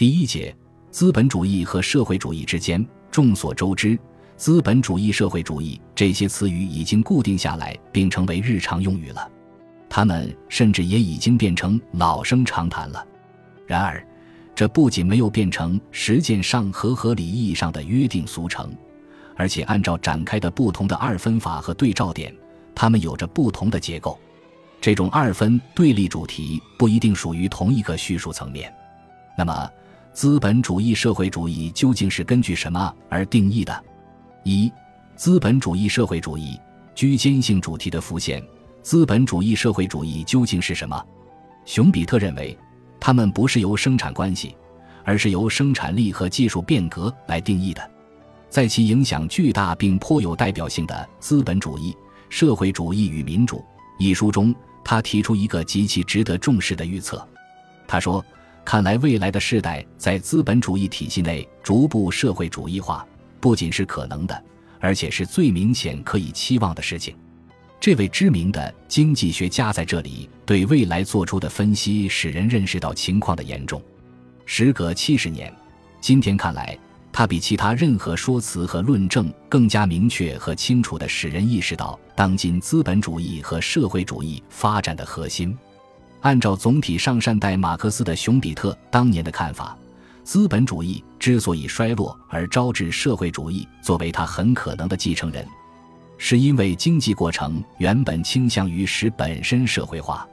第一节，资本主义和社会主义之间。众所周知，资本主义、社会主义这些词语已经固定下来，并成为日常用语了。他们甚至也已经变成老生常谈了。然而，这不仅没有变成实践上和合理意义上的约定俗成，而且按照展开的不同的二分法和对照点，它们有着不同的结构。这种二分对立主题不一定属于同一个叙述层面。那么，资本主义、社会主义究竟是根据什么而定义的？一、资本主义、社会主义居间性主题的浮现。资本主义、社会主义究竟是什么？熊彼特认为，它们不是由生产关系，而是由生产力和技术变革来定义的。在其影响巨大并颇有代表性的《资本主义、社会主义与民主》一书中，他提出一个极其值得重视的预测。他说。看来，未来的世代在资本主义体系内逐步社会主义化，不仅是可能的，而且是最明显可以期望的事情。这位知名的经济学家在这里对未来做出的分析，使人认识到情况的严重。时隔七十年，今天看来，他比其他任何说辞和论证更加明确和清楚地使人意识到当今资本主义和社会主义发展的核心。按照总体上善待马克思的熊彼特当年的看法，资本主义之所以衰落而招致社会主义作为他很可能的继承人，是因为经济过程原本倾向于使本身社会化。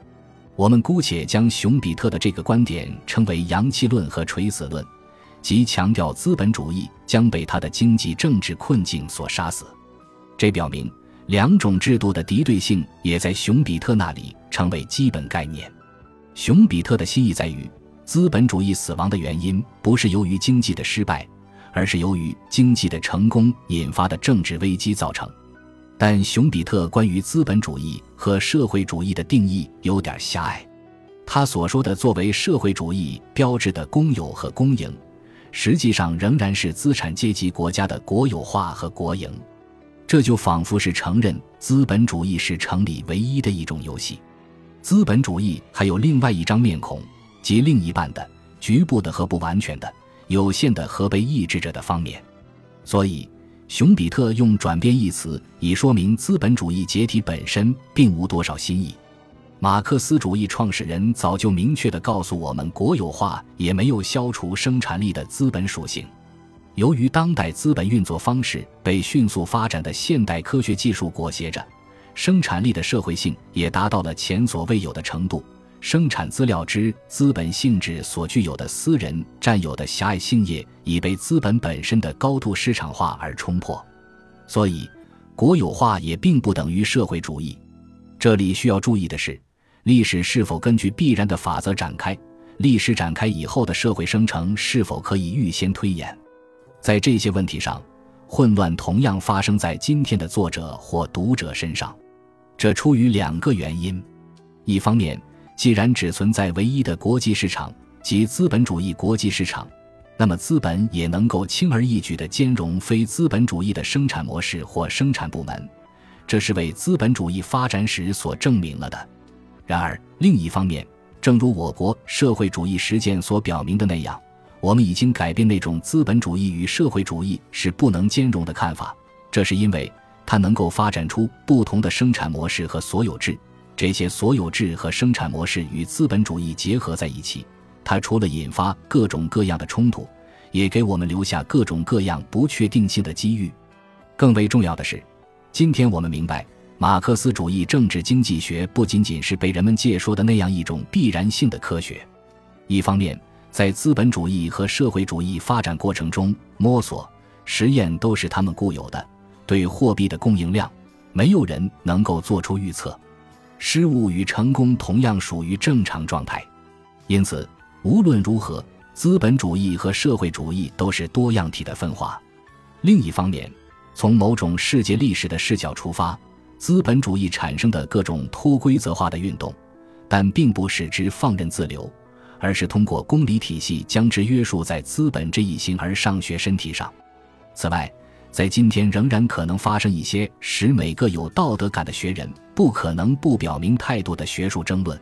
我们姑且将熊彼特的这个观点称为“阳气论”和“垂死论”，即强调资本主义将被他的经济政治困境所杀死。这表明两种制度的敌对性也在熊彼特那里成为基本概念。熊彼特的心意在于，资本主义死亡的原因不是由于经济的失败，而是由于经济的成功引发的政治危机造成。但熊彼特关于资本主义和社会主义的定义有点狭隘。他所说的作为社会主义标志的公有和公营，实际上仍然是资产阶级国家的国有化和国营。这就仿佛是承认资本主义是城里唯一的一种游戏。资本主义还有另外一张面孔，即另一半的、局部的和不完全的、有限的和被抑制着的方面。所以，熊彼特用“转变”一词，以说明资本主义解体本身并无多少新意。马克思主义创始人早就明确地告诉我们，国有化也没有消除生产力的资本属性。由于当代资本运作方式被迅速发展的现代科学技术裹挟着。生产力的社会性也达到了前所未有的程度，生产资料之资本性质所具有的私人占有的狭隘性业已被资本本身的高度市场化而冲破，所以国有化也并不等于社会主义。这里需要注意的是，历史是否根据必然的法则展开？历史展开以后的社会生成是否可以预先推演？在这些问题上，混乱同样发生在今天的作者或读者身上。这出于两个原因：一方面，既然只存在唯一的国际市场即资本主义国际市场，那么资本也能够轻而易举地兼容非资本主义的生产模式或生产部门，这是为资本主义发展史所证明了的。然而，另一方面，正如我国社会主义实践所表明的那样，我们已经改变那种资本主义与社会主义是不能兼容的看法，这是因为。它能够发展出不同的生产模式和所有制，这些所有制和生产模式与资本主义结合在一起。它除了引发各种各样的冲突，也给我们留下各种各样不确定性的机遇。更为重要的是，今天我们明白，马克思主义政治经济学不仅仅是被人们借说的那样一种必然性的科学。一方面，在资本主义和社会主义发展过程中，摸索、实验都是他们固有的。对货币的供应量，没有人能够做出预测。失误与成功同样属于正常状态。因此，无论如何，资本主义和社会主义都是多样体的分化。另一方面，从某种世界历史的视角出发，资本主义产生的各种脱规则化的运动，但并不使之放任自流，而是通过公理体系将之约束在资本这一形而上学身体上。此外，在今天仍然可能发生一些使每个有道德感的学人不可能不表明态度的学术争论，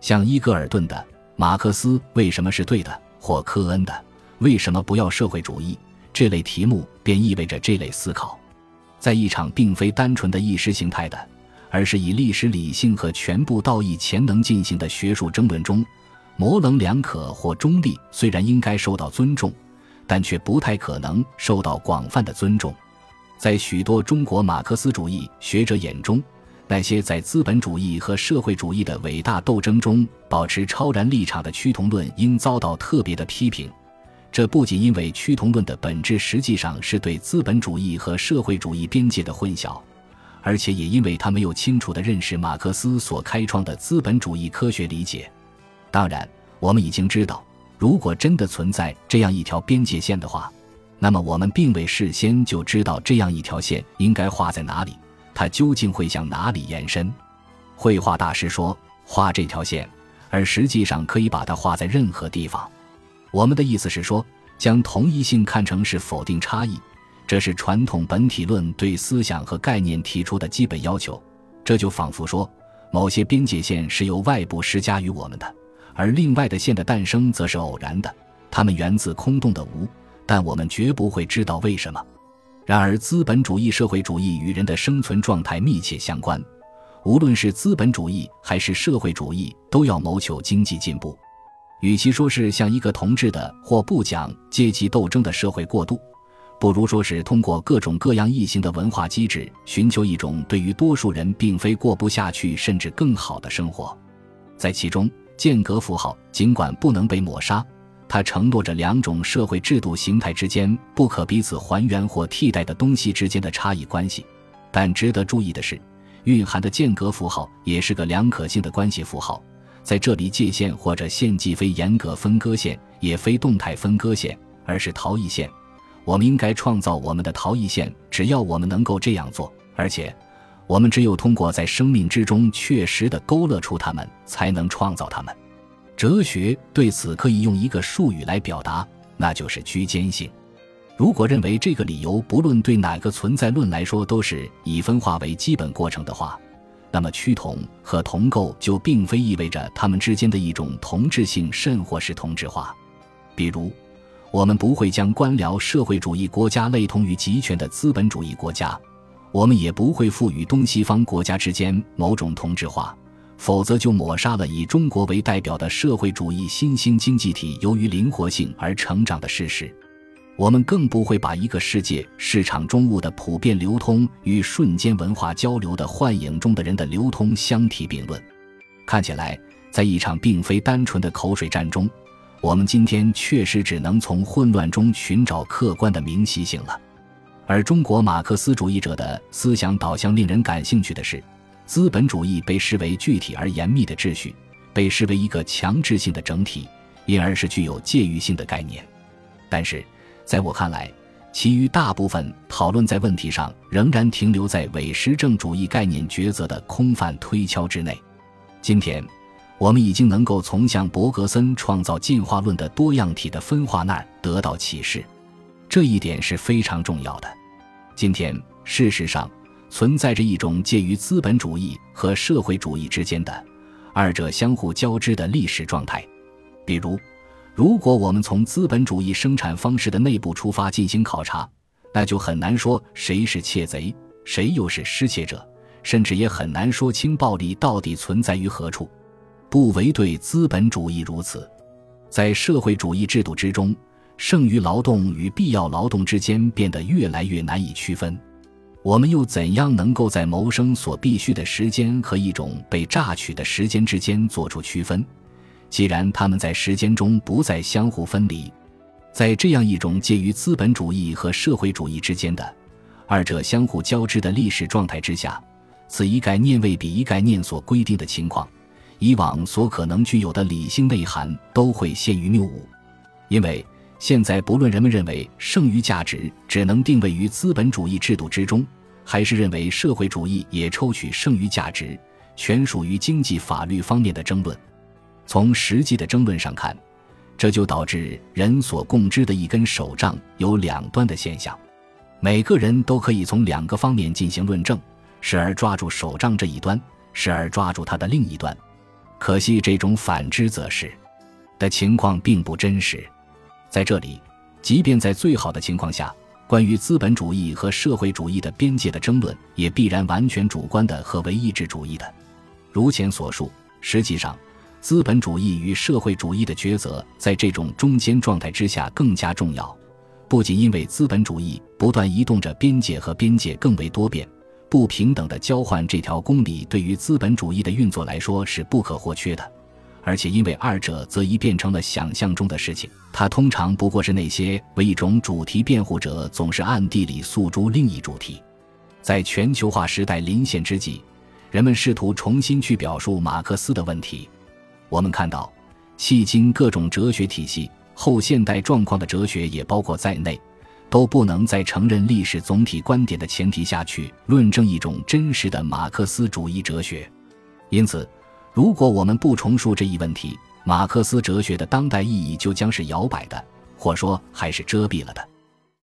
像伊格尔顿的“马克思为什么是对的”或科恩的“为什么不要社会主义”这类题目，便意味着这类思考。在一场并非单纯的意识形态的，而是以历史理性和全部道义潜能进行的学术争论中，模棱两可或中立虽然应该受到尊重，但却不太可能受到广泛的尊重。在许多中国马克思主义学者眼中，那些在资本主义和社会主义的伟大斗争中保持超然立场的趋同论，应遭到特别的批评。这不仅因为趋同论的本质实际上是对资本主义和社会主义边界的混淆，而且也因为他没有清楚地认识马克思所开创的资本主义科学理解。当然，我们已经知道，如果真的存在这样一条边界线的话。那么我们并未事先就知道这样一条线应该画在哪里，它究竟会向哪里延伸？绘画大师说画这条线，而实际上可以把它画在任何地方。我们的意思是说，将同一性看成是否定差异，这是传统本体论对思想和概念提出的基本要求。这就仿佛说，某些边界线是由外部施加于我们的，而另外的线的诞生则是偶然的，它们源自空洞的无。但我们绝不会知道为什么。然而，资本主义、社会主义与人的生存状态密切相关。无论是资本主义还是社会主义，都要谋求经济进步。与其说是向一个同质的或不讲阶级斗争的社会过渡，不如说是通过各种各样异形的文化机制，寻求一种对于多数人并非过不下去，甚至更好的生活。在其中，间隔符号尽管不能被抹杀。它承诺着两种社会制度形态之间不可彼此还原或替代的东西之间的差异关系，但值得注意的是，蕴含的间隔符号也是个两可性的关系符号。在这里，界限或者线既非严格分割线，也非动态分割线，而是逃逸线。我们应该创造我们的逃逸线，只要我们能够这样做，而且，我们只有通过在生命之中确实的勾勒出它们，才能创造它们。哲学对此可以用一个术语来表达，那就是居间性。如果认为这个理由不论对哪个存在论来说都是以分化为基本过程的话，那么趋同和同构就并非意味着它们之间的一种同质性，甚或是同质化。比如，我们不会将官僚社会主义国家类同于集权的资本主义国家，我们也不会赋予东西方国家之间某种同质化。否则，就抹杀了以中国为代表的社会主义新兴经济体由于灵活性而成长的事实。我们更不会把一个世界市场中物的普遍流通与瞬间文化交流的幻影中的人的流通相提并论。看起来，在一场并非单纯的口水战中，我们今天确实只能从混乱中寻找客观的明晰性了。而中国马克思主义者的思想导向令人感兴趣的是。资本主义被视为具体而严密的秩序，被视为一个强制性的整体，因而是具有介于性的概念。但是，在我看来，其余大部分讨论在问题上仍然停留在伪实证主义概念抉择的空泛推敲之内。今天，我们已经能够从像伯格森创造进化论的多样体的分化那儿得到启示，这一点是非常重要的。今天，事实上。存在着一种介于资本主义和社会主义之间的二者相互交织的历史状态。比如，如果我们从资本主义生产方式的内部出发进行考察，那就很难说谁是窃贼，谁又是失窃者，甚至也很难说清暴力到底存在于何处。不唯对资本主义如此，在社会主义制度之中，剩余劳动与必要劳动之间变得越来越难以区分。我们又怎样能够在谋生所必需的时间和一种被榨取的时间之间做出区分？既然他们在时间中不再相互分离，在这样一种介于资本主义和社会主义之间的二者相互交织的历史状态之下，此一概念为比一概念所规定的情况，以往所可能具有的理性内涵都会陷于谬误，因为。现在，不论人们认为剩余价值只能定位于资本主义制度之中，还是认为社会主义也抽取剩余价值，全属于经济法律方面的争论。从实际的争论上看，这就导致人所共知的一根手杖有两端的现象。每个人都可以从两个方面进行论证：时而抓住手杖这一端，时而抓住它的另一端。可惜，这种反之则是。的情况并不真实。在这里，即便在最好的情况下，关于资本主义和社会主义的边界的争论，也必然完全主观的和唯意志主义的。如前所述，实际上，资本主义与社会主义的抉择，在这种中间状态之下更加重要。不仅因为资本主义不断移动着边界和边界更为多变、不平等的交换这条公理，对于资本主义的运作来说是不可或缺的。而且，因为二者则已变成了想象中的事情，它通常不过是那些为一种主题辩护者总是暗地里诉诸另一主题。在全球化时代临现之际，人们试图重新去表述马克思的问题。我们看到，迄今各种哲学体系、后现代状况的哲学也包括在内，都不能在承认历史总体观点的前提下去论证一种真实的马克思主义哲学。因此。如果我们不重述这一问题，马克思哲学的当代意义就将是摇摆的，或说还是遮蔽了的。